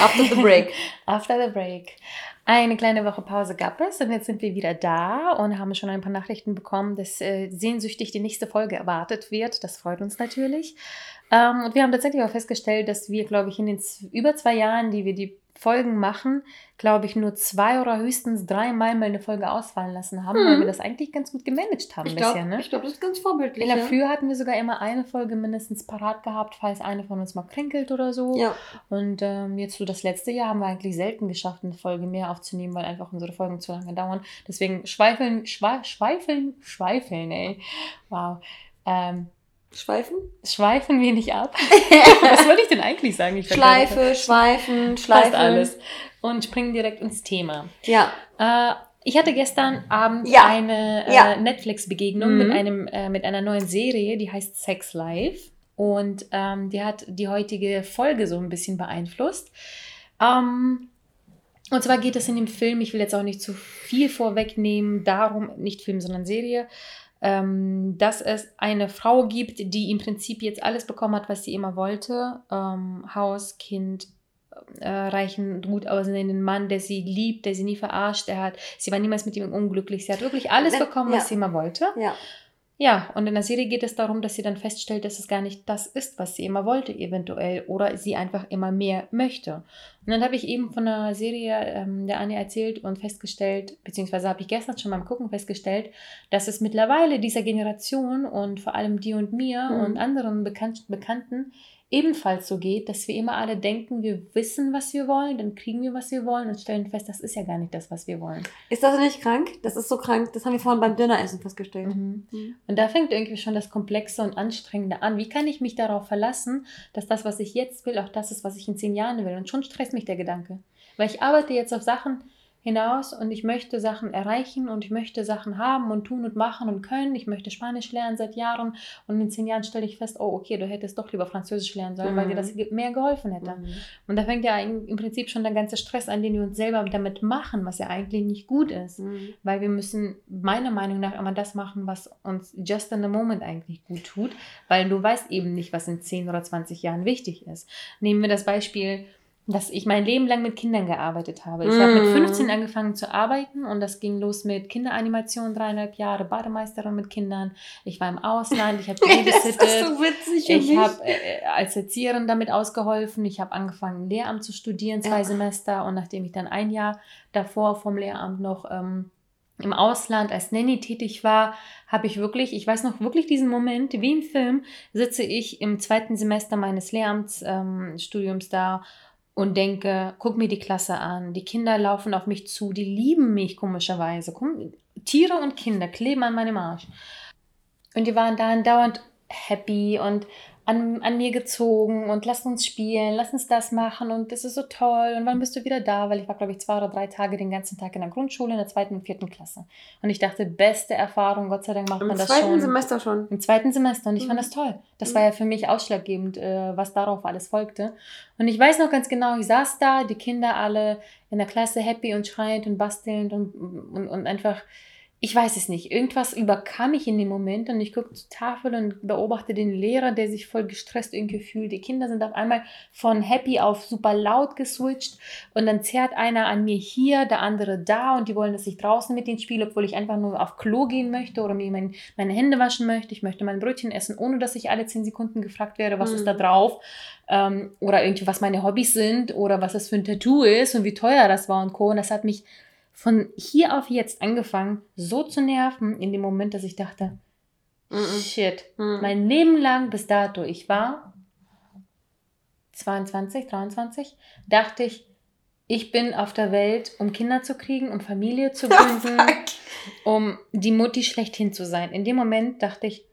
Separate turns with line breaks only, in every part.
After the break.
After the break. Eine kleine Woche Pause gab es und jetzt sind wir wieder da und haben schon ein paar Nachrichten bekommen, dass äh, sehnsüchtig die nächste Folge erwartet wird. Das freut uns natürlich. Ähm, und wir haben tatsächlich auch festgestellt, dass wir, glaube ich, in den über zwei Jahren, die wir die Folgen machen, glaube ich, nur zwei oder höchstens dreimal mal eine Folge ausfallen lassen haben, hm. weil wir das eigentlich ganz gut gemanagt haben
ich glaub,
bisher. Ne?
Ich glaube, das ist ganz vorbildlich.
In der Früh hatten wir sogar immer eine Folge mindestens parat gehabt, falls eine von uns mal kränkelt oder so.
Ja.
Und ähm, jetzt so das letzte Jahr haben wir eigentlich selten geschafft, eine Folge mehr aufzunehmen, weil einfach unsere Folgen zu lange dauern. Deswegen schweifeln, schwa schweifeln, schweifeln, ey. Wow. Ähm,
Schweifen?
Schweifen wir nicht ab. Was wollte ich denn eigentlich sagen? Ich
Schleife, schweifen, schleifen.
alles. Und springen direkt ins Thema.
Ja.
Äh, ich hatte gestern Abend
Ja.
eine äh,
Ja.
Netflix-Begegnung
Mhm.
mit, einem, äh, mit einer neuen Serie, die heißt Sex Life. Und ähm, die hat die heutige Folge so ein bisschen beeinflusst. Ähm, und zwar geht es in dem Film, ich will jetzt auch nicht zu viel vorwegnehmen, darum, nicht Film, sondern Serie, ähm, dass es eine Frau gibt, die im Prinzip jetzt alles bekommen hat, was sie immer wollte. Ähm, Haus, Kind, äh, reichen, gut aussehenden Mann, der sie liebt, der sie nie verarscht. Er hat, sie war niemals mit ihm unglücklich. Sie hat wirklich alles
Ne-
bekommen, was
ja.
sie immer wollte.
Ja.
Ja, und in der Serie geht es darum, dass sie dann feststellt, dass es gar nicht das ist, was sie immer wollte, eventuell, oder sie einfach immer mehr möchte. Und dann habe ich eben von einer Serie ähm, der Anne erzählt und festgestellt, beziehungsweise habe ich gestern schon beim Gucken festgestellt, dass es mittlerweile dieser Generation und vor allem dir und mir
Mhm.
und anderen Bekan Bekannten ebenfalls so geht, dass wir immer alle denken, wir wissen, was wir wollen, dann kriegen wir, was wir wollen und stellen fest, das ist ja gar nicht das, was wir wollen.
Ist das nicht krank? Das ist so krank. Das haben wir vorhin beim Döneressen festgestellt.
Mhm.
Mhm.
Und da fängt irgendwie schon das Komplexe und Anstrengende an. Wie kann ich mich darauf verlassen, dass das, was ich jetzt will, auch das ist, was ich in zehn Jahren will? Und schon stresst mich der Gedanke. Weil ich arbeite jetzt auf Sachen hinaus und ich möchte Sachen erreichen und ich möchte Sachen haben und tun und machen und können. Ich möchte Spanisch lernen seit Jahren und in zehn Jahren stelle ich fest, oh, okay, du hättest doch lieber Französisch lernen sollen, weil dir das ge- mehr geholfen hätte.
Mhm.
Und da fängt ja im im Prinzip schon der ganze Stress an, den wir uns selber damit machen, was ja eigentlich nicht gut ist.
Mhm.
Weil wir müssen meiner Meinung nach immer das machen, was uns just in the moment eigentlich gut tut, weil du weißt eben nicht, was in 10 oder 20 Jahren wichtig ist. Nehmen wir das Beispiel, dass ich mein Leben lang mit Kindern gearbeitet habe. Ich habe mit
Mm.
15 angefangen zu arbeiten und das ging los mit Kinderanimation, dreieinhalb Jahre, Bademeisterin mit Kindern. Ich war im Ausland, ich habe
Das
babysittet.
ist so witzig
Ich habe äh, als Erzieherin damit ausgeholfen. Ich habe angefangen, Lehramt zu studieren, zwei
Ja.
Semester. Und nachdem ich dann ein Jahr davor vom Lehramt noch ähm, im Ausland als Nanny tätig war, habe ich wirklich, ich weiß noch wirklich diesen Moment, wie im Film, sitze ich im zweiten Semester meines Lehramtsstudiums ähm, da und denke, guck mir die Klasse an, die Kinder laufen auf mich zu, die lieben mich komischerweise. Tiere und Kinder kleben an meinem Arsch. Und die waren da dauernd happy und an, an mir gezogen und lass uns spielen, lass uns das machen und das ist so toll und wann bist du wieder da? Weil ich war, glaube ich, zwei oder drei Tage den ganzen Tag in der Grundschule, in der zweiten und vierten Klasse. Und ich dachte, beste Erfahrung, Gott sei Dank macht
Im
man das
zweiten
schon.
Semester schon.
Im zweiten Semester und ich
Mhm.
fand das toll. Das
Mhm.
war ja für mich ausschlaggebend, äh, was darauf alles folgte. Und ich weiß noch ganz genau, ich saß da, die Kinder alle in der Klasse happy und schreiend und bastelnd und, und, und einfach, ich weiß es nicht, irgendwas überkam mich in dem Moment und ich gucke zur Tafel und beobachte den Lehrer, der sich voll gestresst irgendwie fühlt. Die Kinder sind auf einmal von happy auf super laut geswitcht und dann zerrt einer an mir hier, der andere da und die wollen, dass ich draußen mit denen spiele, obwohl ich einfach nur auf Klo gehen möchte oder mir mein, meine Hände waschen möchte. Ich möchte mein Brötchen essen, ohne dass ich alle zehn Sekunden gefragt werde, was
Mhm.
ist da drauf ähm, oder irgendwie, was meine Hobbys sind oder was das für ein Tattoo ist und wie teuer das war und Co. Und das hat mich von hier auf jetzt angefangen, so zu nerven in dem Moment, dass ich dachte, shit,
Mhm.
mein Leben lang bis dato, ich war 22, 23, dachte ich, ich bin auf der Welt, um Kinder zu kriegen, um Familie zu gründen, um die Mutti schlechthin zu sein. In dem Moment dachte ich,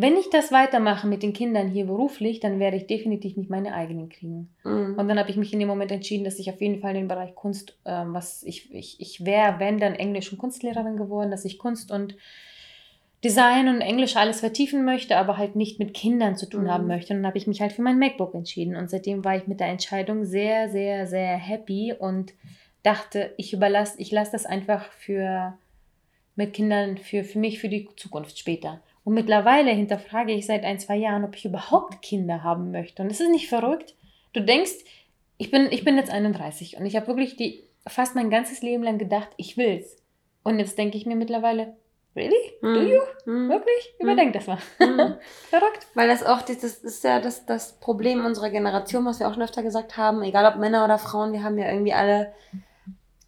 wenn ich das weitermache mit den Kindern hier beruflich, dann werde ich definitiv nicht meine eigenen kriegen.
Mhm.
Und dann habe ich mich in dem Moment entschieden, dass ich auf jeden Fall den Bereich Kunst, ähm, was ich, ich, ich wäre, wenn dann Englisch- und Kunstlehrerin geworden, dass ich Kunst und Design und Englisch alles vertiefen möchte, aber halt nicht mit Kindern zu tun
Mhm.
haben möchte. Und dann habe ich mich halt für mein MacBook entschieden. Und seitdem war ich mit der Entscheidung sehr, sehr, sehr happy und dachte, ich überlasse, ich lasse das einfach für mit Kindern, für, für mich, für die Zukunft später. Und mittlerweile hinterfrage ich seit ein, zwei Jahren, ob ich überhaupt Kinder haben möchte. Und es ist nicht verrückt. Du denkst, ich bin, ich bin jetzt 31 und ich habe wirklich die, fast mein ganzes Leben lang gedacht, ich will's. Und jetzt denke ich mir mittlerweile, really? Do
Mhm.
you?
Mhm.
Wirklich? Überdenk das mal. Verrückt.
Weil das auch, das ist ja das, das Problem unserer Generation, was wir auch schon öfter gesagt haben, egal ob Männer oder Frauen, wir haben ja irgendwie alle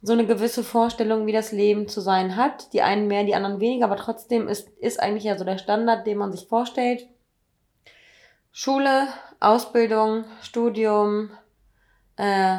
so eine gewisse Vorstellung, wie das Leben zu sein hat. Die einen mehr, die anderen weniger, aber trotzdem ist, ist eigentlich ja so der Standard, den man sich vorstellt. Schule, Ausbildung, Studium, äh,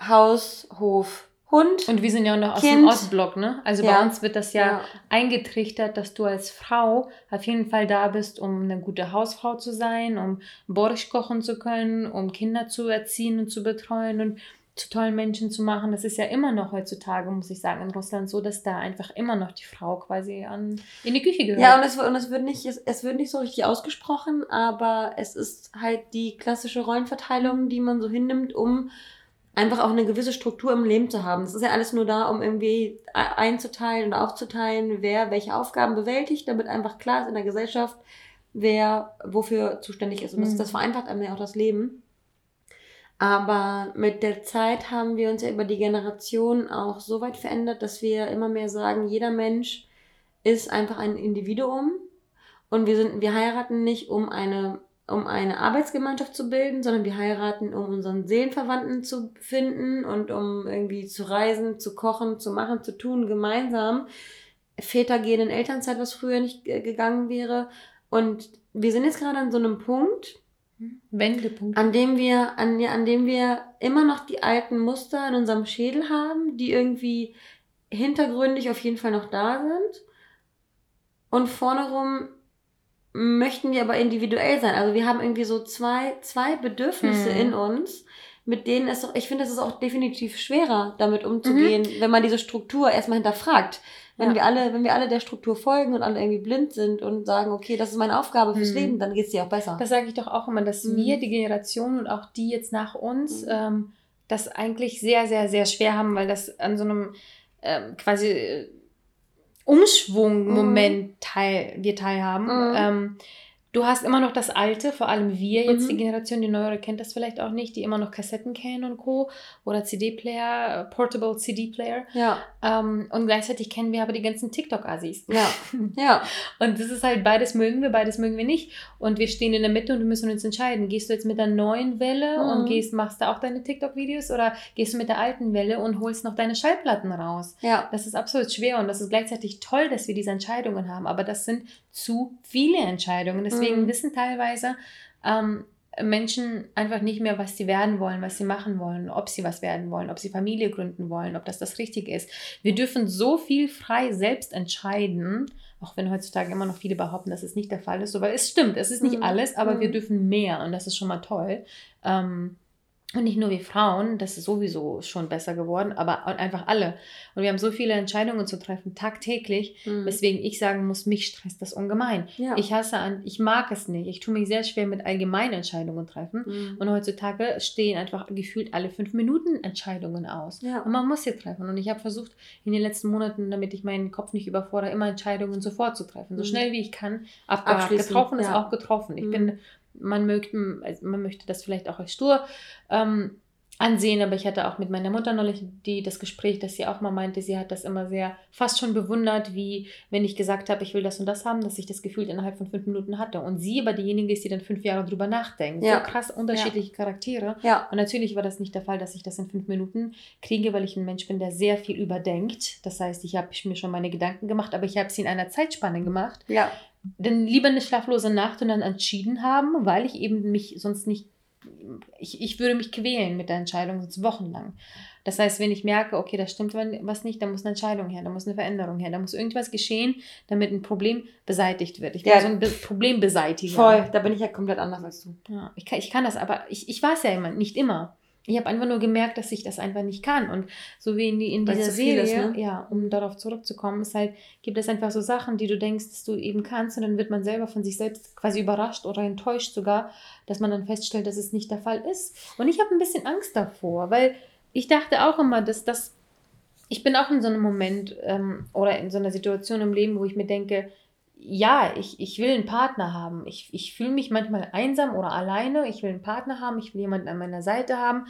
Haus, Hof, Hund.
Und wir sind ja noch aus
Kind.
dem Ostblock, ne? Also bei
Ja.
uns wird das ja,
Ja.
eingetrichtert, dass du als Frau auf jeden Fall da bist, um eine gute Hausfrau zu sein, um Borsch kochen zu können, um Kinder zu erziehen und zu betreuen und zu tollen Menschen zu machen. Das ist ja immer noch heutzutage, muss ich sagen, in Russland so, dass da einfach immer noch die Frau quasi an, in die Küche gehört.
Ja, und es, und es wird nicht, es, es wird nicht so richtig ausgesprochen, aber es ist halt die klassische Rollenverteilung, die man so hinnimmt, um einfach auch eine gewisse Struktur im Leben zu haben. Das ist ja alles nur da, um irgendwie einzuteilen und aufzuteilen, wer welche Aufgaben bewältigt, damit einfach klar ist in der Gesellschaft, wer wofür zuständig ist. Und das,
Mhm.
das vereinfacht einem ja auch das Leben. Aber mit der Zeit haben wir uns ja über die Generation auch so weit verändert, dass wir immer mehr sagen, jeder Mensch ist einfach ein Individuum und wir sind, wir heiraten nicht, um eine, um eine Arbeitsgemeinschaft zu bilden, sondern wir heiraten, um unseren Seelenverwandten zu finden und um irgendwie zu reisen, zu kochen, zu machen, zu tun, gemeinsam. Väter gehen in Elternzeit, was früher nicht äh, gegangen wäre. Und wir sind jetzt gerade an so einem Punkt,
Wendepunkt.
an dem wir, an, an dem wir immer noch die alten Muster in unserem Schädel haben, die irgendwie hintergründig auf jeden Fall noch da sind. Und vorne rum möchten wir aber individuell sein. Also wir haben irgendwie so zwei, zwei Bedürfnisse
Mhm.
in uns, mit denen es doch, ich finde, es ist auch definitiv schwerer, damit umzugehen, wenn man diese Struktur erstmal hinterfragt. Wenn
Ja.
wir alle, wenn wir alle der Struktur folgen und alle irgendwie blind sind und sagen, okay, das ist meine Aufgabe fürs
Mhm.
Leben, dann geht's dir auch besser.
Das sage ich doch auch immer, dass
Mhm.
wir, die Generation und auch die jetzt nach uns,
Mhm.
ähm, das eigentlich sehr, sehr, sehr schwer haben, weil das an so einem ähm, quasi äh, Umschwung-Moment teil, wir teilhaben.
Mhm.
Ähm, du hast immer noch das Alte, vor allem wir jetzt,
Mhm.
die Generation, die Neuere kennt das vielleicht auch nicht, die immer noch Kassetten kennen und Co. oder CD-Player, äh, Portable CD-Player.
Ja,
Ähm, und gleichzeitig kennen wir aber die ganzen TikTok-Assis.
ja, ja.
Und das ist halt, beides mögen wir, beides mögen wir nicht. Und wir stehen in der Mitte und wir müssen uns entscheiden. Gehst du jetzt mit der neuen Welle
Mhm.
und gehst, machst da auch deine TikTok-Videos oder gehst du mit der alten Welle und holst noch deine Schallplatten raus?
Ja,
Das ist absolut schwer und das ist gleichzeitig toll, dass wir diese Entscheidungen haben, aber das sind zu viele Entscheidungen. Deswegen
Mhm.
wissen teilweise ähm, Menschen einfach nicht mehr, was sie werden wollen, was sie machen wollen, ob sie was werden wollen, ob sie Familie gründen wollen, ob das das Richtige ist. Wir dürfen so viel frei selbst entscheiden, auch wenn heutzutage immer noch viele behaupten, dass es nicht der Fall ist, so, weil es stimmt, es ist nicht
Mhm.
alles, aber
Mhm.
wir dürfen mehr und das ist schon mal toll. Ähm, und nicht nur wir Frauen, das ist sowieso schon besser geworden, aber einfach alle. Und wir haben so viele Entscheidungen zu treffen, tagtäglich,
Mhm.
weswegen ich sagen muss, mich stresst das ungemein.
ja.
Ich hasse an, ich mag es nicht. Ich tue mich sehr schwer mit allgemeinen Entscheidungen treffen.
Mhm.
Und heutzutage stehen einfach gefühlt alle fünf Minuten Entscheidungen aus.
Ja.
Und man muss sie treffen. Und ich habe versucht, in den letzten Monaten, damit ich meinen Kopf nicht überfordere, immer Entscheidungen sofort zu treffen. So
Mhm.
schnell wie ich kann. Abgehakt. Getroffen ist
ja.
auch getroffen. Ich
Mhm.
bin, man möchte, also man möchte das vielleicht auch als stur ähm, ansehen, aber ich hatte auch mit meiner Mutter neulich die, das Gespräch, dass sie auch mal meinte, sie hat das immer sehr fast schon bewundert, wie wenn ich gesagt habe, ich will das und das haben, dass ich das gefühlt innerhalb von fünf Minuten hatte. Und sie aber diejenige ist, die dann fünf Jahre drüber nachdenkt.
Ja.
So krass unterschiedliche Charaktere.
ja.
Und natürlich war das nicht der Fall, dass ich das in fünf Minuten kriege, weil ich ein Mensch bin, der sehr viel überdenkt. Das heißt, ich habe mir schon meine Gedanken gemacht, aber ich habe sie in einer Zeitspanne gemacht.
Ja.
Denn lieber eine schlaflose Nacht und dann entschieden haben, weil ich eben mich sonst nicht ich, ich würde mich quälen mit der Entscheidung, sonst wochenlang. Das heißt, wenn ich merke, okay, da stimmt was nicht, da muss eine Entscheidung her, da muss eine Veränderung her, da muss irgendwas geschehen, damit ein Problem beseitigt wird. Ich bin ja, so ein Be Problembeseitiger.
Voll, da bin ich ja komplett anders als du.
Ja, ich kann, ich kann das, aber ich, ich war es ja immer, nicht immer. Ich habe einfach nur gemerkt, dass ich das einfach nicht kann. Und so wie in, die, in dieser Serie, ist, ne? ja, um darauf zurückzukommen, ist halt, gibt es einfach so Sachen, die du denkst, dass du eben kannst, und dann wird man selber von sich selbst quasi überrascht oder enttäuscht sogar, dass man dann feststellt, dass es nicht der Fall ist. Und ich habe ein bisschen Angst davor, weil ich dachte auch immer, dass das, ich bin auch in so einem Moment ähm, oder in so einer Situation im Leben, wo ich mir denke, ja, ich, ich will einen Partner haben. Ich, ich fühle mich manchmal einsam oder alleine. Ich will einen Partner haben. Ich will jemanden an meiner Seite haben.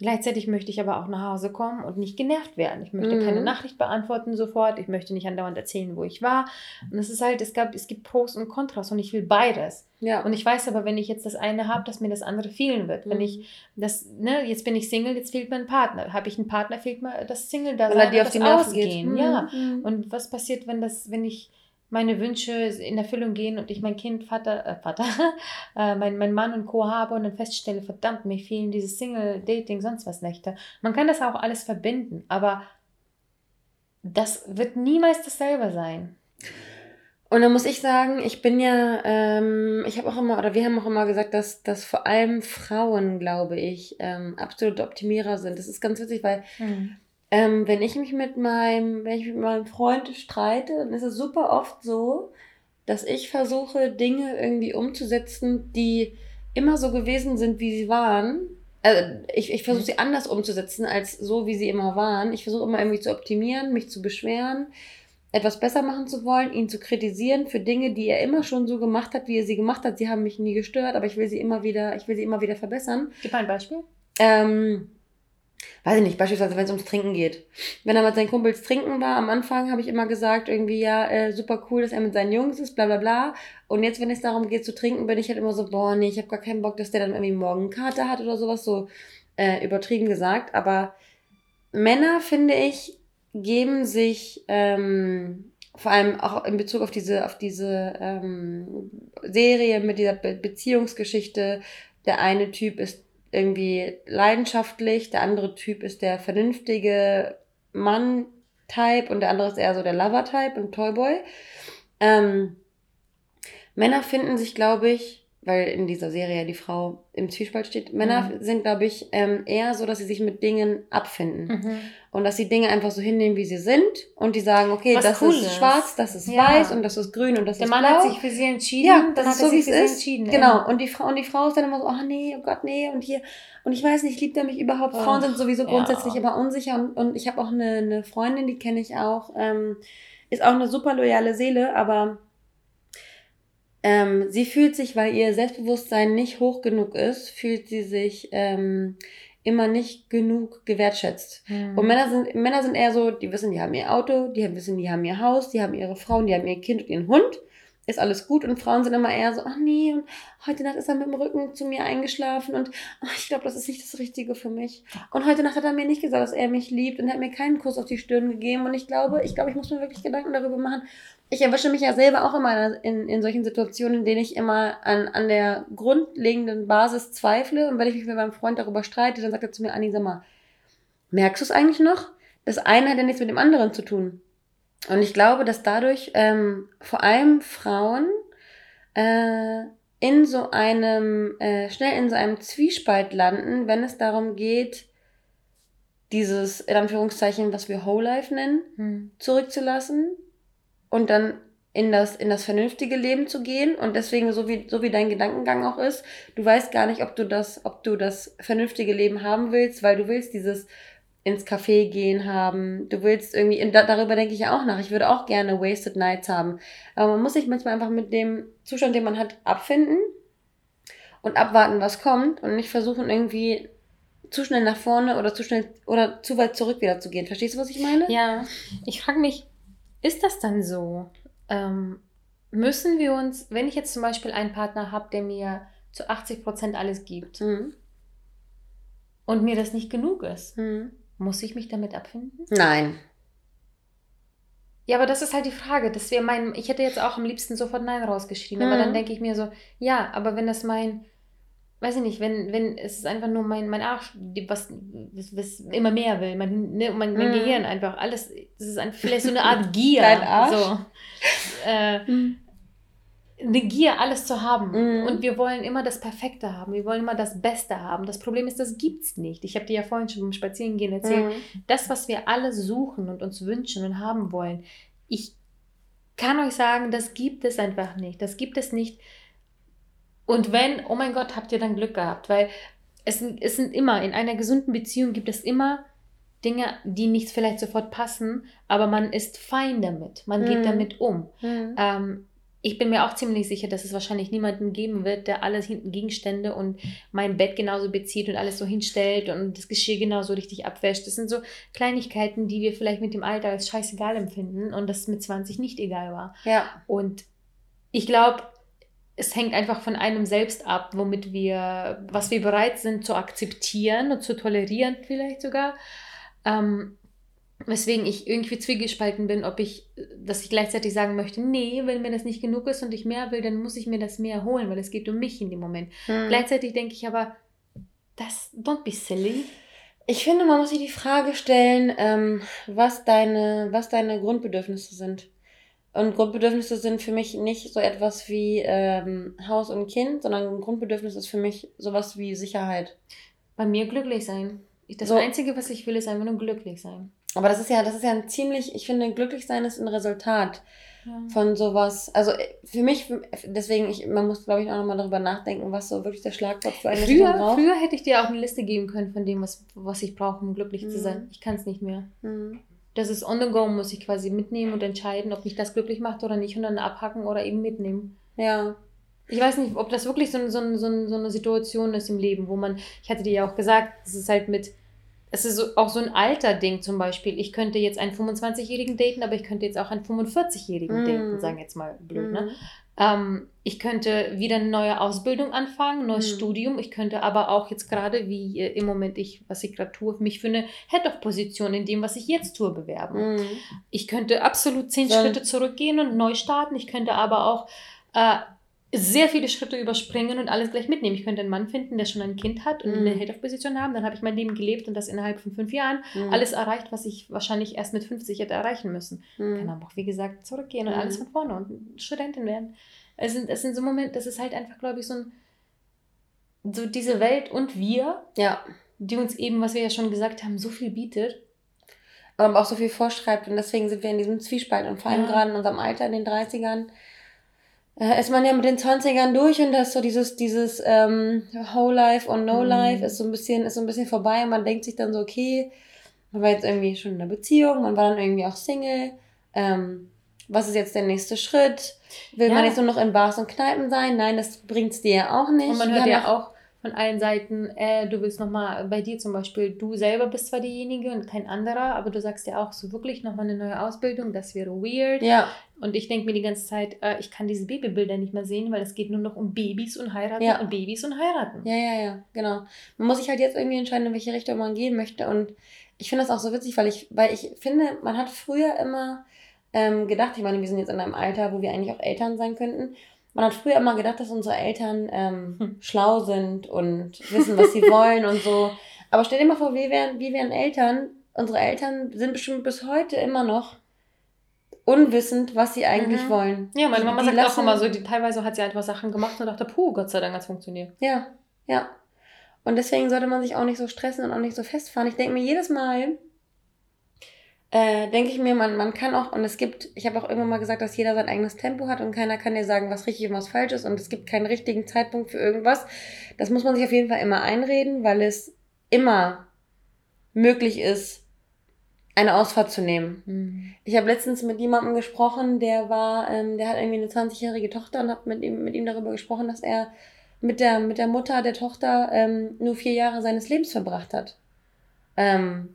Gleichzeitig möchte ich aber auch nach Hause kommen und nicht genervt werden. Ich möchte mhm. keine Nachricht beantworten sofort. Ich möchte nicht andauernd erzählen, wo ich war. Und es ist halt, es gab, es gibt Pros und Kontras und ich will beides. Ja. Und ich weiß aber, wenn ich jetzt das eine habe, dass mir das andere fehlen wird. Mhm. Wenn ich das, ne, jetzt bin ich Single, jetzt fehlt mir ein Partner. Habe ich einen Partner, fehlt mir das Single da sein, das Ausgehen. Mhm. Ja. Mhm. Und was passiert, wenn das, wenn ich meine Wünsche in Erfüllung gehen und ich mein Kind, Vater, äh, Vater, äh, mein, mein Mann und Co. habe und dann feststelle, verdammt, mir fehlen diese Single-Dating, sonst was Nächte. Man kann das auch alles verbinden, aber das wird niemals dasselbe sein.
Und dann muss ich sagen, ich bin ja, ähm, ich habe auch immer, oder wir haben auch immer gesagt, dass, dass vor allem Frauen, glaube ich, ähm, absolute Optimierer sind. Das ist ganz witzig, weil mhm. Ähm, wenn ich mich mit meinem, wenn ich mit meinem Freund streite, dann ist es super oft so, dass ich versuche, Dinge irgendwie umzusetzen, die immer so gewesen sind, wie sie waren. Also ich, ich versuche sie anders umzusetzen, als so, wie sie immer waren. Ich versuche immer irgendwie zu optimieren, mich zu beschweren, etwas besser machen zu wollen, ihn zu kritisieren für Dinge, die er immer schon so gemacht hat, wie er sie gemacht hat. Sie haben mich nie gestört, aber ich will sie immer wieder, ich will sie immer wieder verbessern.
Gib mal ein Beispiel.
Ähm, weiß ich nicht, beispielsweise wenn es ums Trinken geht. Wenn er mit seinen Kumpels trinken war, am Anfang habe ich immer gesagt, irgendwie, ja, äh, super cool, dass er mit seinen Jungs ist, bla bla bla. Und jetzt, wenn es darum geht zu trinken, bin ich halt immer so, boah, nee, ich habe gar keinen Bock, dass der dann irgendwie morgen Karte hat oder sowas, so äh, übertrieben gesagt. Aber Männer, finde ich, geben sich ähm, vor allem auch in Bezug auf diese, auf diese ähm, Serie mit dieser Be Beziehungsgeschichte. Der eine Typ ist irgendwie leidenschaftlich, der andere Typ ist der vernünftige Mann-Type und der andere ist eher so der Lover-Type und Toyboy. Ähm, Männer finden sich, glaube ich, weil in dieser Serie die Frau im Zwiespalt steht. Männer mhm. sind, glaube ich, ähm, eher so, dass sie sich mit Dingen abfinden. Mhm. Und dass sie Dinge einfach so hinnehmen, wie sie sind. Und die sagen, okay, Was das cool ist, ist, schwarz, das ist ja. weiß und das ist grün und das Der ist blau. Der Mann hat sich für sie entschieden, ja, das ist so, wie es ist. Genau. Und die Frau, und die Frau ist dann immer so, oh nee, oh Gott, nee. Und hier, und ich weiß nicht, liebt er mich überhaupt? Frauen sind sowieso grundsätzlich ja. immer unsicher. Und, und ich habe auch eine, eine Freundin, die kenne ich auch, ähm, ist auch eine super loyale Seele, aber ähm, sie fühlt sich, weil ihr Selbstbewusstsein nicht hoch genug ist, fühlt sie sich ähm, immer nicht genug gewertschätzt. Mhm. Und Männer sind, Männer sind eher so, die wissen, die haben ihr Auto, die wissen, die haben ihr Haus, die haben ihre Frauen, die haben ihr Kind und ihren Hund ist alles gut und Frauen sind immer eher so, ach nee, und heute Nacht ist er mit dem Rücken zu mir eingeschlafen und ach, ich glaube, das ist nicht das Richtige für mich. Und heute Nacht hat er mir nicht gesagt, dass er mich liebt und hat mir keinen Kuss auf die Stirn gegeben und ich glaube, ich glaube, ich muss mir wirklich Gedanken darüber machen. Ich erwische mich ja selber auch immer in, in solchen Situationen, in denen ich immer an, an der grundlegenden Basis zweifle und wenn ich mich mit meinem Freund darüber streite, dann sagt er zu mir, Anni, sag mal, merkst du es eigentlich noch? Das eine hat ja nichts mit dem anderen zu tun. Und ich glaube, dass dadurch ähm, vor allem Frauen äh, in so einem, äh, schnell in so einem Zwiespalt landen, wenn es darum geht, dieses, in Anführungszeichen, was wir Whole Life nennen, hm. zurückzulassen und dann in das, in das vernünftige Leben zu gehen. Und deswegen, so wie, so wie dein Gedankengang auch ist, du weißt gar nicht, ob du das, ob du das vernünftige Leben haben willst, weil du willst dieses ins Café gehen haben. Du willst irgendwie, da, darüber denke ich ja auch nach. Ich würde auch gerne Wasted Nights haben. Aber man muss sich manchmal einfach mit dem Zustand, den man hat, abfinden und abwarten, was kommt und nicht versuchen, irgendwie zu schnell nach vorne oder zu schnell oder zu weit zurück wieder zu gehen. Verstehst du, was ich meine?
Ja. Ich frage mich, ist das dann so? Ähm, müssen wir uns, wenn ich jetzt zum Beispiel einen Partner habe, der mir zu 80 Prozent alles gibt mhm. und mir das nicht genug ist, mhm muss ich mich damit abfinden?
Nein.
Ja, aber das ist halt die Frage. Das wäre mein. Ich hätte jetzt auch am liebsten sofort Nein rausgeschrieben. Mhm. Aber dann denke ich mir so, ja, aber wenn das mein weiß ich nicht, wenn, wenn es ist einfach nur mein, mein Arsch, was, was, was immer mehr will, mein, ne, mein, mein mm. Gehirn einfach, alles, das ist ein, vielleicht so eine Art Gier. Dein Arsch? So. Äh, mm. Eine Gier, alles zu haben. Mm. Und wir wollen immer das Perfekte haben. Wir wollen immer das Beste haben. Das Problem ist, das gibt es nicht. Ich habe dir ja vorhin schon beim Spazierengehen erzählt, mm. das, was wir alle suchen und uns wünschen und haben wollen, ich kann euch sagen, das gibt es einfach nicht. Das gibt es nicht und wenn, oh mein Gott, habt ihr dann Glück gehabt, weil es, es sind immer, in einer gesunden Beziehung gibt es immer Dinge, die nicht vielleicht sofort passen, aber man ist fein damit, man geht mhm. damit um. Mhm. Ähm, ich bin mir auch ziemlich sicher, dass es wahrscheinlich niemanden geben wird, der alles hinten Gegenstände und mein Bett genauso bezieht und alles so hinstellt und das Geschirr genauso richtig abwäscht. Das sind so Kleinigkeiten, die wir vielleicht mit dem Alter als scheißegal empfinden und das mit 20 nicht egal war. Ja. Und ich glaube, es hängt einfach von einem selbst ab, womit wir, was wir bereit sind zu akzeptieren und zu tolerieren, vielleicht sogar. Ähm, weswegen ich irgendwie zwiegespalten bin, ob ich, dass ich gleichzeitig sagen möchte, nee, wenn mir das nicht genug ist und ich mehr will, dann muss ich mir das mehr holen, weil es geht um mich in dem Moment. Hm. Gleichzeitig denke ich aber, das, don't be silly.
Ich finde, man muss sich die Frage stellen, ähm, was, deine, was deine Grundbedürfnisse sind. Und Grundbedürfnisse sind für mich nicht so etwas wie ähm, Haus und Kind, sondern ein Grundbedürfnis ist für mich sowas wie Sicherheit.
Bei mir glücklich sein. Das so. Einzige, was ich will, ist einfach nur glücklich sein.
Aber das ist ja, das ist ja ein ziemlich, ich finde, glücklich sein ist ein Resultat ja. von sowas. Also äh, für mich, deswegen, ich, man muss, glaube ich, auch nochmal darüber nachdenken, was so wirklich der Schlagwort für eine
früher, braucht. Früher hätte ich dir auch eine Liste geben können von dem, was, was ich brauche, um glücklich mhm. zu sein. Ich kann es nicht mehr. Mhm das ist on the go, muss ich quasi mitnehmen und entscheiden, ob mich das glücklich macht oder nicht und dann abhacken oder eben mitnehmen. Ja. Ich weiß nicht, ob das wirklich so, so, so, so eine Situation ist im Leben, wo man, ich hatte dir ja auch gesagt, es ist halt mit, es ist so, auch so ein Alter-Ding zum Beispiel. Ich könnte jetzt einen 25-Jährigen daten, aber ich könnte jetzt auch einen 45-Jährigen mm. daten, sagen jetzt mal blöd, mm. ne? Ähm, ich könnte wieder eine neue Ausbildung anfangen, neues mhm. Studium. Ich könnte aber auch jetzt gerade, wie äh, im Moment ich, was ich gerade tue, mich für eine Head-of-Position in dem, was ich jetzt tue, bewerben. Mhm. Ich könnte absolut zehn Dann. Schritte zurückgehen und neu starten. Ich könnte aber auch äh, sehr viele Schritte überspringen und alles gleich mitnehmen. Ich könnte einen Mann finden, der schon ein Kind hat und mhm. eine Head-of-Position haben. Dann habe ich mein Leben gelebt und das innerhalb von fünf Jahren mhm. alles erreicht, was ich wahrscheinlich erst mit 50 hätte erreichen müssen. Mhm. Kann aber auch, wie gesagt, zurückgehen und mhm. alles von vorne und Studentin werden. Es sind, es sind so Momente, das ist halt einfach, glaube ich, so ein, so diese Welt und wir, ja. die uns eben, was wir ja schon gesagt haben, so viel bietet.
Aber auch so viel vorschreibt und deswegen sind wir in diesem Zwiespalt und vor allem ja. gerade in unserem Alter, in den 30ern, äh, ist man ja mit den 20ern durch und das so dieses, dieses ähm, Whole Life und No mhm. Life ist so ein bisschen, ist so ein bisschen vorbei und man denkt sich dann so, okay, man war jetzt irgendwie schon in einer Beziehung, man war dann irgendwie auch Single. Ähm, was ist jetzt der nächste Schritt? Will ja. man jetzt nur noch in Bars und Kneipen sein? Nein, das bringt es dir ja auch nicht.
Und man hört ja auch von allen Seiten, äh, du willst nochmal, bei dir zum Beispiel, du selber bist zwar diejenige und kein anderer, aber du sagst ja auch so wirklich nochmal eine neue Ausbildung, das wäre weird. Ja. Und ich denke mir die ganze Zeit, äh, ich kann diese Babybilder nicht mehr sehen, weil es geht nur noch um Babys und heiraten ja. und Babys und heiraten.
Ja, ja, ja, genau. Man muss sich halt jetzt irgendwie entscheiden, in welche Richtung man gehen möchte. Und ich finde das auch so witzig, weil ich, weil ich finde, man hat früher immer ähm, gedacht, ich meine, wir sind jetzt in einem Alter, wo wir eigentlich auch Eltern sein könnten. Man hat früher immer gedacht, dass unsere Eltern ähm, hm. schlau sind und wissen, was sie wollen und so. Aber stell dir mal vor, wir wären, wir wären Eltern. Unsere Eltern sind bestimmt bis heute immer noch unwissend, was sie eigentlich mhm. wollen.
Ja, meine Mama die sagt lassen, auch immer so, die, teilweise hat sie einfach Sachen gemacht und dachte, puh, Gott sei Dank hat es funktioniert.
Ja, ja. Und deswegen sollte man sich auch nicht so stressen und auch nicht so festfahren. Ich denke mir jedes Mal, äh, denke ich mir, man, man kann auch, und es gibt, ich habe auch irgendwann mal gesagt, dass jeder sein eigenes Tempo hat und keiner kann dir sagen, was richtig und was falsch ist und es gibt keinen richtigen Zeitpunkt für irgendwas. Das muss man sich auf jeden Fall immer einreden, weil es immer möglich ist, eine Ausfahrt zu nehmen. Mhm. Ich habe letztens mit jemandem gesprochen, der war, ähm, der hat irgendwie eine 20-jährige Tochter und habe mit ihm, mit ihm darüber gesprochen, dass er mit der, mit der Mutter der Tochter ähm, nur vier Jahre seines Lebens verbracht hat. Ähm,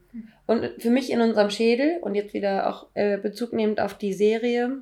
und für mich in unserem Schädel, und jetzt wieder auch äh, Bezug nehmend auf die Serie,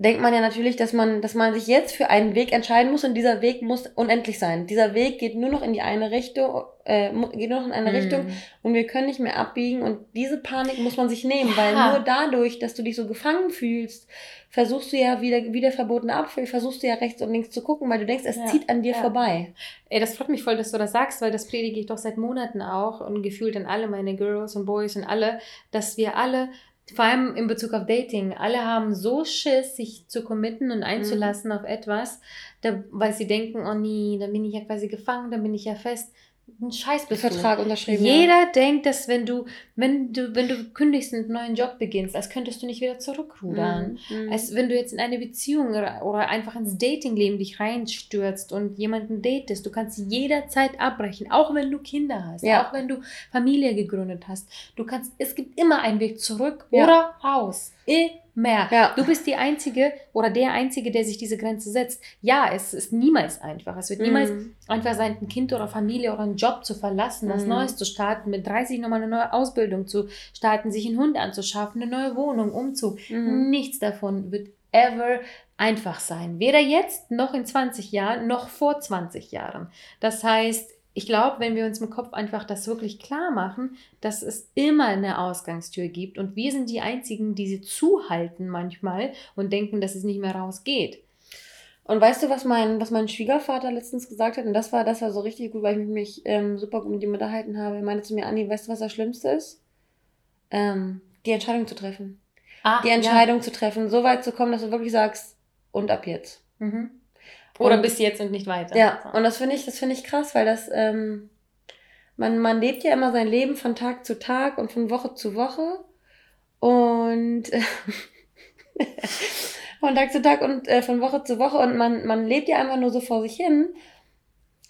denkt man ja natürlich, dass man, dass man sich jetzt für einen Weg entscheiden muss und dieser Weg muss unendlich sein. Dieser Weg geht nur noch in die eine Richtung, äh, geht nur noch in eine
Mhm.
Richtung und wir können nicht mehr abbiegen und diese Panik muss man sich nehmen,
Ja.
weil nur dadurch, dass du dich so gefangen fühlst, versuchst du ja wieder, wieder verbotene Apfel, versuchst du ja rechts und links zu gucken, weil du denkst, es
Ja.
zieht an dir
Ja.
vorbei.
Ey, das freut mich voll, dass du das sagst, weil das predige ich doch seit Monaten auch und gefühlt an alle meine Girls und Boys und alle, dass wir alle, vor allem in Bezug auf Dating, alle haben so Schiss, sich zu committen und einzulassen auf etwas, da, weil sie denken, oh nee, dann bin ich ja quasi gefangen, dann bin ich ja fest. Ein Scheiß bist du.
Vertrag unterschrieben.
Jeder denkt, dass wenn du, wenn du, wenn du kündigst und einen neuen Job beginnst, als könntest du nicht wieder zurückrudern.
Mhm. Mhm.
Als wenn du jetzt in eine Beziehung oder, einfach ins Datingleben dich reinstürzt und jemanden datest, du kannst jederzeit abbrechen, auch wenn du Kinder hast,
Ja.
auch wenn du Familie gegründet hast. Du kannst, es gibt immer einen Weg zurück
Ja.
oder raus. Immer.
Ja.
Du bist die Einzige oder der Einzige, der sich diese Grenze setzt. Ja, es ist niemals einfach. Es wird niemals
Mhm.
einfach sein, ein Kind oder Familie oder einen Job zu verlassen, was
Mhm.
Neues zu starten, mit 30 nochmal eine neue Ausbildung zu starten, sich einen Hund anzuschaffen, eine neue Wohnung, Umzug.
Mhm.
Nichts davon wird ever einfach sein. Weder jetzt noch in 20 Jahren, noch vor 20 Jahren. Das heißt, ich glaube, wenn wir uns im Kopf einfach das wirklich klar machen, dass es immer eine Ausgangstür gibt und wir sind die Einzigen, die sie zuhalten manchmal und denken, dass es nicht mehr rausgeht.
Und weißt du, was mein, was mein Schwiegervater letztens gesagt hat? Und das war, das war so richtig gut, weil ich mich ähm, super gut mit ihm unterhalten habe. Er meinte zu mir, Anni, weißt du, was das Schlimmste ist? Ähm, die Entscheidung zu treffen.
Ah,
Die Entscheidung zu treffen, so weit zu kommen, dass du wirklich sagst, und ab jetzt.
Ja. Mhm. Oder
Und-
bis jetzt und nicht weiter.
Ja, und das finde ich, das finde ich krass, weil das, ähm, man, man lebt ja immer sein Leben von Tag zu Tag und von Woche zu Woche. Und von Tag zu Tag und äh, von Woche zu Woche und man, man lebt ja einfach nur so vor sich hin,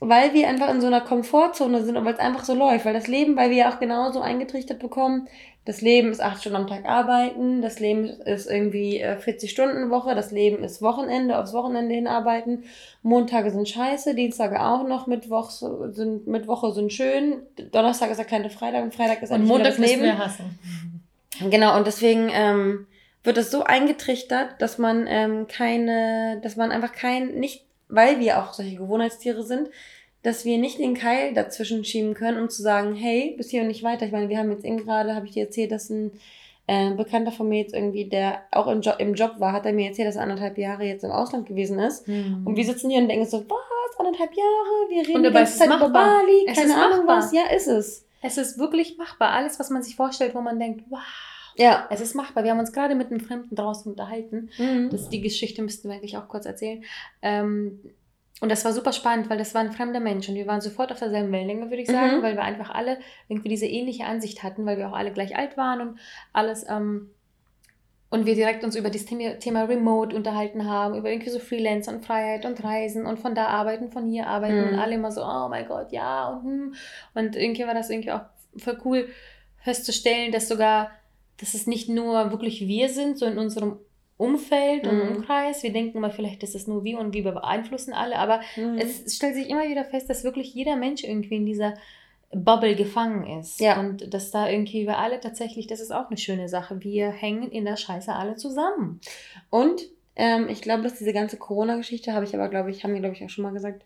weil wir einfach in so einer Komfortzone sind und weil es einfach so läuft. Weil das Leben, weil wir ja auch genauso eingetrichtert bekommen, das Leben ist acht Stunden am Tag arbeiten, das Leben ist irgendwie äh, 40 Stunden Woche, das Leben ist Wochenende, aufs Wochenende hinarbeiten. Montage sind scheiße, Dienstage auch noch, Mittwoch sind, Mittwoche sind schön, Donnerstag ist der kleine Freitag und Freitag ist
und Montag
das Leben.
wir hassen.
Genau, und deswegen ähm, wird es so eingetrichtert, dass man ähm, keine, dass man einfach kein, nicht, weil wir auch solche Gewohnheitstiere sind, dass wir nicht den Keil dazwischen schieben können, um zu sagen, hey, bis hier und nicht weiter. Ich meine, wir haben jetzt eben gerade, habe ich dir erzählt, dass ein äh, Bekannter von mir jetzt irgendwie, der auch im, jo im Job war, hat er mir erzählt, dass er anderthalb Jahre jetzt im Ausland gewesen ist. Und wir sitzen hier und denken so, was, anderthalb Jahre? Wir reden die ganze Zeit über. Bali,
Es
keine Ahnung
machbar.
was. Ja, ist es.
Es ist wirklich machbar. Alles, was man sich vorstellt, wo man denkt, wow,
Ja.
es ist machbar. Wir haben uns gerade mit einem Fremden draußen unterhalten.
Mhm.
Das, die Geschichte müssten wir eigentlich auch kurz erzählen. Ähm, und das war super spannend, weil das war ein fremder Mensch und wir waren sofort auf derselben Wellenlänge, würde ich sagen,
Mhm.
weil wir einfach alle irgendwie diese ähnliche Ansicht hatten, weil wir auch alle gleich alt waren und alles. Ähm, und wir direkt uns über das Thema, Thema Remote unterhalten haben, über irgendwie so Freelance und Freiheit und Reisen und von da arbeiten, von hier arbeiten
Mhm.
und alle immer so, oh mein Gott, ja und hm. Und irgendwie war das irgendwie auch voll cool festzustellen, dass sogar, dass es nicht nur wirklich wir sind, so in unserem Umfeld und
Mhm.
Umkreis. Wir denken immer, vielleicht ist es nur wir und wir beeinflussen alle, aber
Mhm.
es stellt sich immer wieder fest, dass wirklich jeder Mensch irgendwie in dieser Bubble gefangen ist.
Ja.
Und dass da irgendwie wir alle tatsächlich, das ist auch eine schöne Sache, wir hängen in der Scheiße alle zusammen.
Und ähm, ich glaube, dass diese ganze Corona-Geschichte, habe ich aber, glaube ich, haben wir, glaube ich, auch schon mal gesagt,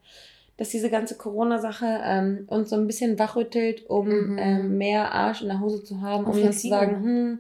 dass diese ganze Corona-Sache ähm, uns so ein bisschen wachrüttelt, um
Mhm.
ähm, mehr Arsch in der Hose zu haben, um zu sagen, hm,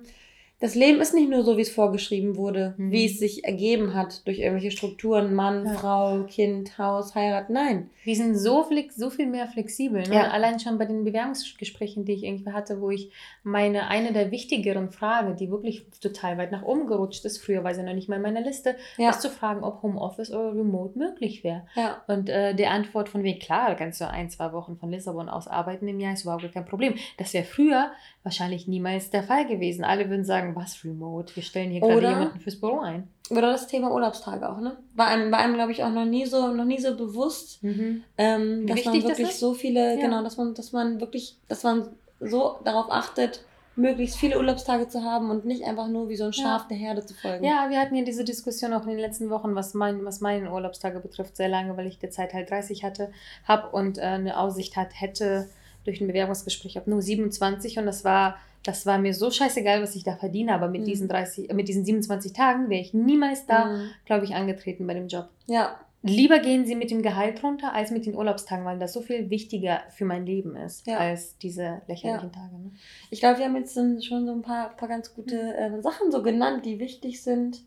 das Leben ist nicht nur so, wie es vorgeschrieben wurde,
Mhm.
wie es sich ergeben hat durch irgendwelche Strukturen, Mann,
Ja.
Frau, Kind, Haus, Heirat. Nein.
Wir sind so, flex so viel mehr flexibel. Ne?
Ja.
Allein schon bei den Bewerbungsgesprächen, die ich irgendwie hatte, wo ich meine, eine der wichtigeren Fragen, die wirklich total weit nach oben gerutscht ist, früher war sie noch nicht mal in meiner Liste,
Ja.
ist zu fragen, ob Homeoffice oder Remote möglich wäre.
Ja.
Und äh, die Antwort von wegen, klar, kannst du ein, zwei Wochen von Lissabon aus arbeiten im Jahr, ist überhaupt kein Problem. Das wäre früher wahrscheinlich niemals der Fall gewesen. Alle würden sagen, was Remote? Wir stellen hier gerade jemanden fürs Büro ein.
Oder das Thema Urlaubstage auch, ne? War einem, war einem glaube ich, auch noch nie so, noch nie so bewusst, ähm,
Wie
dass man
wichtig das
wirklich
ist?
so viele,
Ja.
genau, dass man, dass man wirklich, dass man so darauf achtet, möglichst viele Urlaubstage zu haben und nicht einfach nur wie so ein Schaf
Ja.
der Herde zu folgen.
Ja, wir hatten ja diese Diskussion auch in den letzten Wochen, was, mein, was meine Urlaubstage betrifft, sehr lange, weil ich derzeit halt 30 hatte, hab und äh, eine Aussicht hat, hätte, durch ein Bewerbungsgespräch habe, nur 27 und das war, das war mir so scheißegal, was ich da verdiene, aber mit,
Mhm.
diesen, 30, äh, mit diesen 27 Tagen wäre ich niemals da,
Mhm.
glaube ich, angetreten bei dem Job.
Ja,
Lieber gehen sie mit dem Gehalt runter als mit den Urlaubstagen, weil das so viel wichtiger für mein Leben ist,
Ja.
als diese lächerlichen Tage. Ne?
ich glaube, wir haben jetzt schon so ein paar, paar ganz gute äh, Sachen so genannt, die wichtig sind,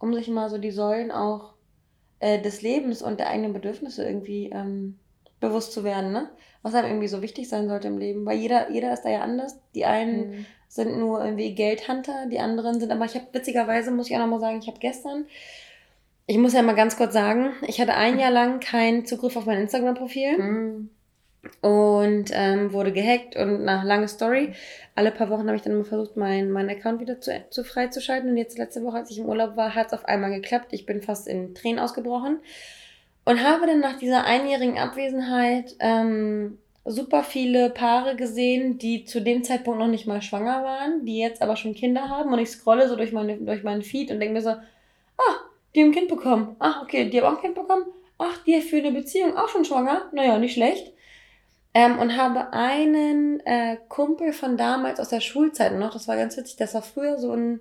um sich mal so die Säulen auch äh, des Lebens und der eigenen Bedürfnisse irgendwie ähm, bewusst zu werden, ne? Was einem irgendwie so wichtig sein sollte im Leben. Weil jeder, jeder ist da ja anders. Die einen
Mhm.
sind nur irgendwie Geldhunter, die anderen sind, aber ich habe witzigerweise, muss ich auch nochmal sagen, ich habe gestern, ich muss ja mal ganz kurz sagen, ich hatte ein Jahr lang keinen Zugriff auf mein Instagram-Profil
Mhm.
und ähm, wurde gehackt und nach lange Story. Alle paar Wochen habe ich dann immer versucht, meinen mein Account wieder zu, zu freizuschalten und jetzt letzte Woche, als ich im Urlaub war, hat es auf einmal geklappt. Ich bin fast in Tränen ausgebrochen und habe dann nach dieser einjährigen Abwesenheit ähm, super viele Paare gesehen, die zu dem Zeitpunkt noch nicht mal schwanger waren, die jetzt aber schon Kinder haben und ich scrolle so durch, meine, durch meinen Feed und denke mir so, ah, die haben ein Kind bekommen. Ach, okay, die haben auch ein Kind bekommen. Ach, die für eine Beziehung auch schon schwanger. Naja, nicht schlecht. Ähm, und habe einen äh, Kumpel von damals aus der Schulzeit noch, das war ganz witzig, das war früher so ein,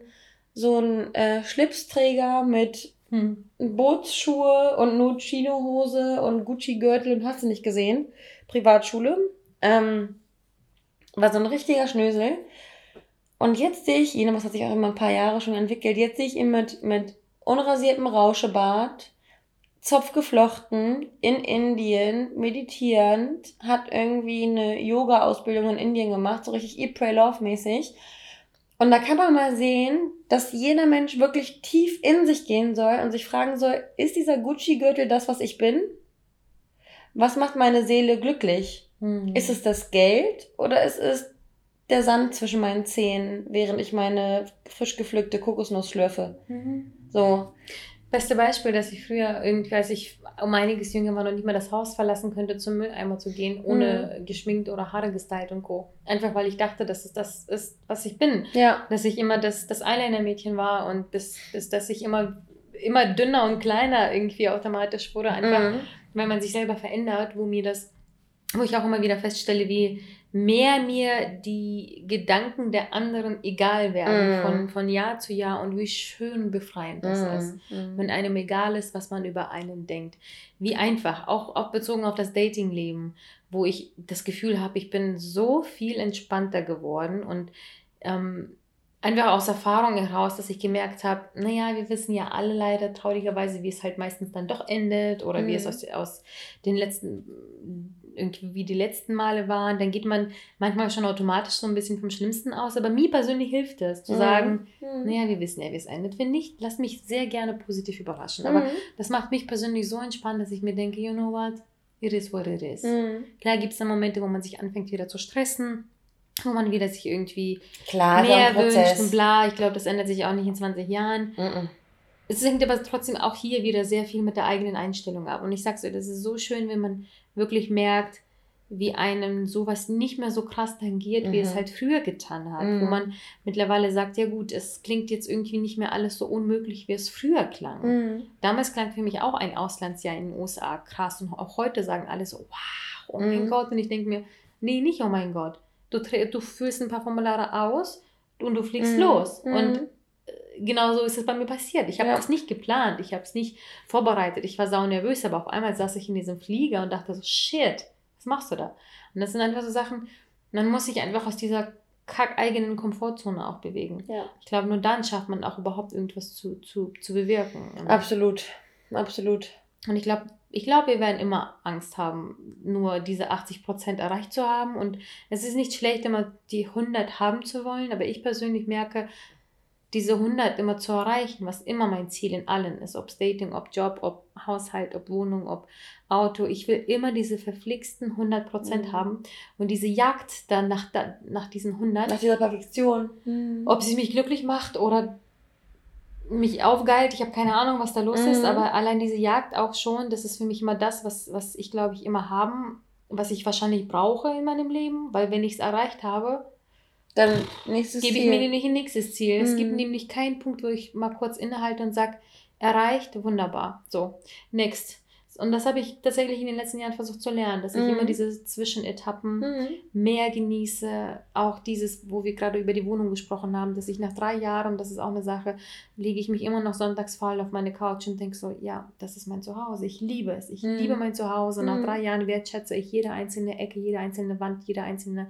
so ein äh, Schlipsträger mit
Mhm.
Bootsschuhe und nur Chinohose und Gucci-Gürtel und hast du nicht gesehen. Privatschule. Ähm, war so ein richtiger Schnösel. Und jetzt sehe ich ihn, das hat sich auch immer ein paar Jahre schon entwickelt, jetzt sehe ich ihn mit, mit unrasiertem Rauschebart, Zopf geflochten, in Indien, meditierend, hat irgendwie eine Yoga-Ausbildung in Indien gemacht, so richtig Eat, Pray, Love-mäßig. Und da kann man mal sehen, dass jeder Mensch wirklich tief in sich gehen soll und sich fragen soll, ist dieser Gucci-Gürtel das, was ich bin? Was macht meine Seele glücklich?
Mhm.
Ist es das Geld oder ist es der Sand zwischen meinen Zähnen, während ich meine frisch gepflückte Kokosnuss schlürfe?
Mhm.
So.
Beste Beispiel, dass ich früher irgendwie, als ich um einiges jünger war, noch nicht mehr das Haus verlassen könnte, zum Mülleimer zu gehen, ohne geschminkt oder Haare gestylt und Co. Einfach weil ich dachte, dass es das ist, was ich bin.
Ja.
Dass ich immer das, das Eyeliner-Mädchen war und bis, bis, dass ich immer, immer dünner und kleiner irgendwie automatisch wurde. Einfach,
Mhm.
weil man sich selber verändert, wo mir das, wo ich auch immer wieder feststelle, wie mehr mir die Gedanken der anderen egal werden
Mhm.
von, von Jahr zu Jahr und wie schön befreiend das ist.
Mhm.
Wenn einem egal ist, was man über einen denkt. Wie einfach, auch, auch bezogen auf das Datingleben, wo ich das Gefühl habe, ich bin so viel entspannter geworden und ähm, einfach aus Erfahrung heraus, dass ich gemerkt habe, naja, wir wissen ja alle leider traurigerweise, wie es halt meistens dann doch endet oder wie es
Mhm.
aus, aus den letzten, irgendwie wie die letzten Male waren. Dann geht man manchmal schon automatisch so ein bisschen vom Schlimmsten aus. Aber mir persönlich hilft es, zu
Mhm.
sagen,
Mhm.
naja, wir wissen ja, wie es endet. Wenn nicht, lass mich sehr gerne positiv überraschen. Aber
Mhm.
das macht mich persönlich so entspannt, dass ich mir denke, you know what, it is what it is.
Mhm.
Klar gibt es dann Momente, wo man sich anfängt wieder zu stressen, wo man wieder sich irgendwie
Klar,
mehr wünscht und bla. Ich glaube, das ändert sich auch nicht in 20 Jahren.
Mhm.
Es hängt aber trotzdem auch hier wieder sehr viel mit der eigenen Einstellung ab. Und ich sag's dir, das ist so schön, wenn man wirklich merkt, wie einem sowas nicht mehr so krass tangiert, wie
Mhm.
es halt früher getan hat. Wo
Mhm.
man mittlerweile sagt, ja gut, es klingt jetzt irgendwie nicht mehr alles so unmöglich, wie es früher klang.
Mhm.
Damals klang für mich auch ein Auslandsjahr in den USA krass. Und auch heute sagen alle so, wow, oh mein
Mhm.
Gott. Und ich denke mir, nee, nicht oh mein Gott. Du, du füllst ein paar Formulare aus und du fliegst
Mhm.
los.
Mhm.
Und genau so ist es bei mir passiert. Ich habe
Ja.
das nicht geplant, ich habe es nicht vorbereitet. Ich war sau nervös, aber auf einmal saß ich in diesem Flieger und dachte so, shit, was machst du da? Und das sind einfach so Sachen, man muss sich einfach aus dieser kackeigenen Komfortzone auch bewegen.
Ja.
Ich glaube, nur dann schafft man auch überhaupt irgendwas zu, zu, zu bewirken.
Absolut. Absolut.
und ich glaube, ich glaube, wir werden immer Angst haben, nur diese 80% erreicht zu haben. Und es ist nicht schlecht, immer die 100 haben zu wollen, aber ich persönlich merke, diese 100 immer zu erreichen, was immer mein Ziel in allen ist, ob Dating, ob Job, ob Haushalt, ob Wohnung, ob Auto. Ich will immer diese verflixten 100%
Mhm.
haben und diese Jagd dann nach, nach diesen 100
Nach dieser Perfektion. Mhm.
ob sie mich glücklich macht oder mich aufgeilt, ich habe keine Ahnung, was da los ist,
Mhm.
aber allein diese Jagd auch schon, das ist für mich immer das, was, was ich glaube ich immer haben, was ich wahrscheinlich brauche in meinem Leben, weil wenn ich es erreicht habe,
Dann nächstes
gebe ich
Ziel.
mir nämlich ein nächstes Ziel. Es gibt
Mhm.
nämlich keinen Punkt, wo ich mal kurz innehalte und sage, erreicht, wunderbar. So, next. Und das habe ich tatsächlich in den letzten Jahren versucht zu lernen, dass ich
Mhm.
immer diese Zwischenetappen
Mhm.
mehr genieße. Auch dieses, wo wir gerade über die Wohnung gesprochen haben, dass ich nach drei Jahren, das ist auch eine Sache, lege ich mich immer noch sonntags faul auf meine Couch und denke so, ja, das ist mein Zuhause. Ich liebe es. Ich
Mhm.
liebe mein Zuhause. Nach
Mhm.
drei Jahren wertschätze ich jede einzelne Ecke, jede einzelne Wand, jede einzelne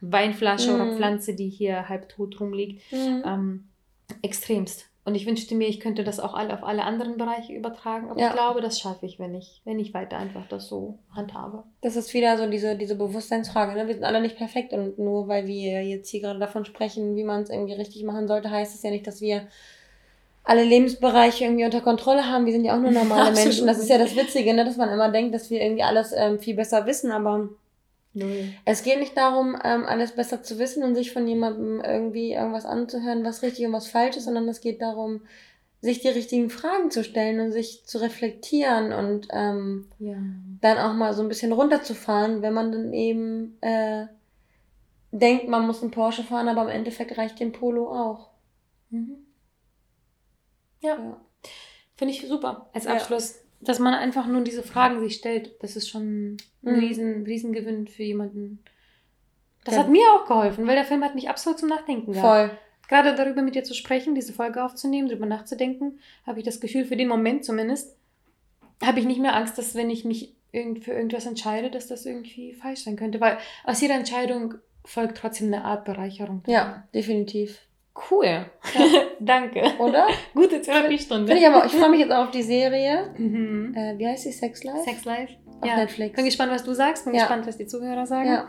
Weinflasche oder
Mhm.
Pflanze, die hier halb tot rumliegt.
Mhm.
Ähm, extremst. Und ich wünschte mir, ich könnte das auch alle auf alle anderen Bereiche übertragen. Aber
Ja.
ich glaube, das schaffe ich, wenn ich, wenn ich weiter einfach das so handhabe.
Das ist wieder so diese, diese Bewusstseinsfrage. Ne? Wir sind alle nicht perfekt und nur weil wir jetzt hier gerade davon sprechen, wie man es irgendwie richtig machen sollte, heißt es ja nicht, dass wir alle Lebensbereiche irgendwie unter Kontrolle haben. Wir sind ja auch nur normale Menschen. Das ist ja das Witzige, ne? dass man immer denkt, dass wir irgendwie alles ähm, viel besser wissen, aber
Null.
es geht nicht darum, ähm, alles besser zu wissen und sich von jemandem irgendwie irgendwas anzuhören, was richtig und was falsch ist, sondern es geht darum, sich die richtigen Fragen zu stellen und sich zu reflektieren und ähm,
Ja.
dann auch mal so ein bisschen runterzufahren, wenn man dann eben äh, denkt, man muss einen Porsche fahren, aber im Endeffekt reicht den Polo auch.
Mhm. Ja,
Ja.
finde ich super als
Ja.
Dass man einfach nur diese Fragen sich stellt, das ist schon ein
Mhm.
riesen, riesen Gewinn für jemanden. Das
Ja.
hat mir auch geholfen, weil der Film hat mich absolut zum Nachdenken gehabt.
Voll.
Gerade darüber mit dir zu sprechen, diese Folge aufzunehmen, darüber nachzudenken, habe ich das Gefühl, für den Moment zumindest, habe ich nicht mehr Angst, dass wenn ich mich irgend, für irgendwas entscheide, dass das irgendwie falsch sein könnte. Weil aus jeder Entscheidung folgt trotzdem eine Art Bereicherung.
Ja, definitiv.
Cool. Danke.
Oder?
Gute Therapiestunde.
Ich aber, ich freue mich jetzt auch auf die Serie.
Mhm.
Äh, wie heißt die? Sex Life?
Sex Life.
Auf
ja.
Netflix.
Bin gespannt, was du sagst. Bin
Ja.
gespannt, was die Zuhörer sagen.
Ja.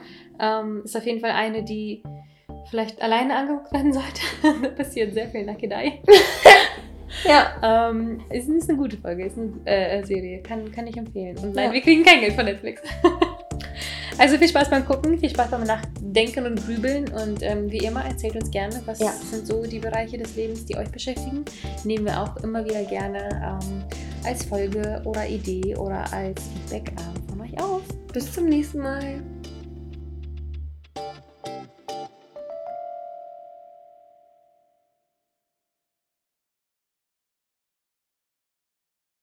Ähm, ist auf jeden Fall eine, die vielleicht alleine angeguckt werden sollte. da passiert sehr viel Nackedei.
Ja.
Ähm, ist, ist eine gute Folge, ist eine äh, Serie. Kann, kann ich empfehlen. Und nein,
Ja.
wir kriegen kein Geld von Netflix. Also viel Spaß beim Gucken, viel Spaß beim Nachdenken und Grübeln. Und ähm, wie immer, erzählt uns gerne, was
Ja.
sind so die Bereiche des Lebens, die euch beschäftigen. Nehmen wir auch immer wieder gerne ähm, als Folge oder Idee oder als Feedback ähm, von euch auf.
Bis zum nächsten Mal.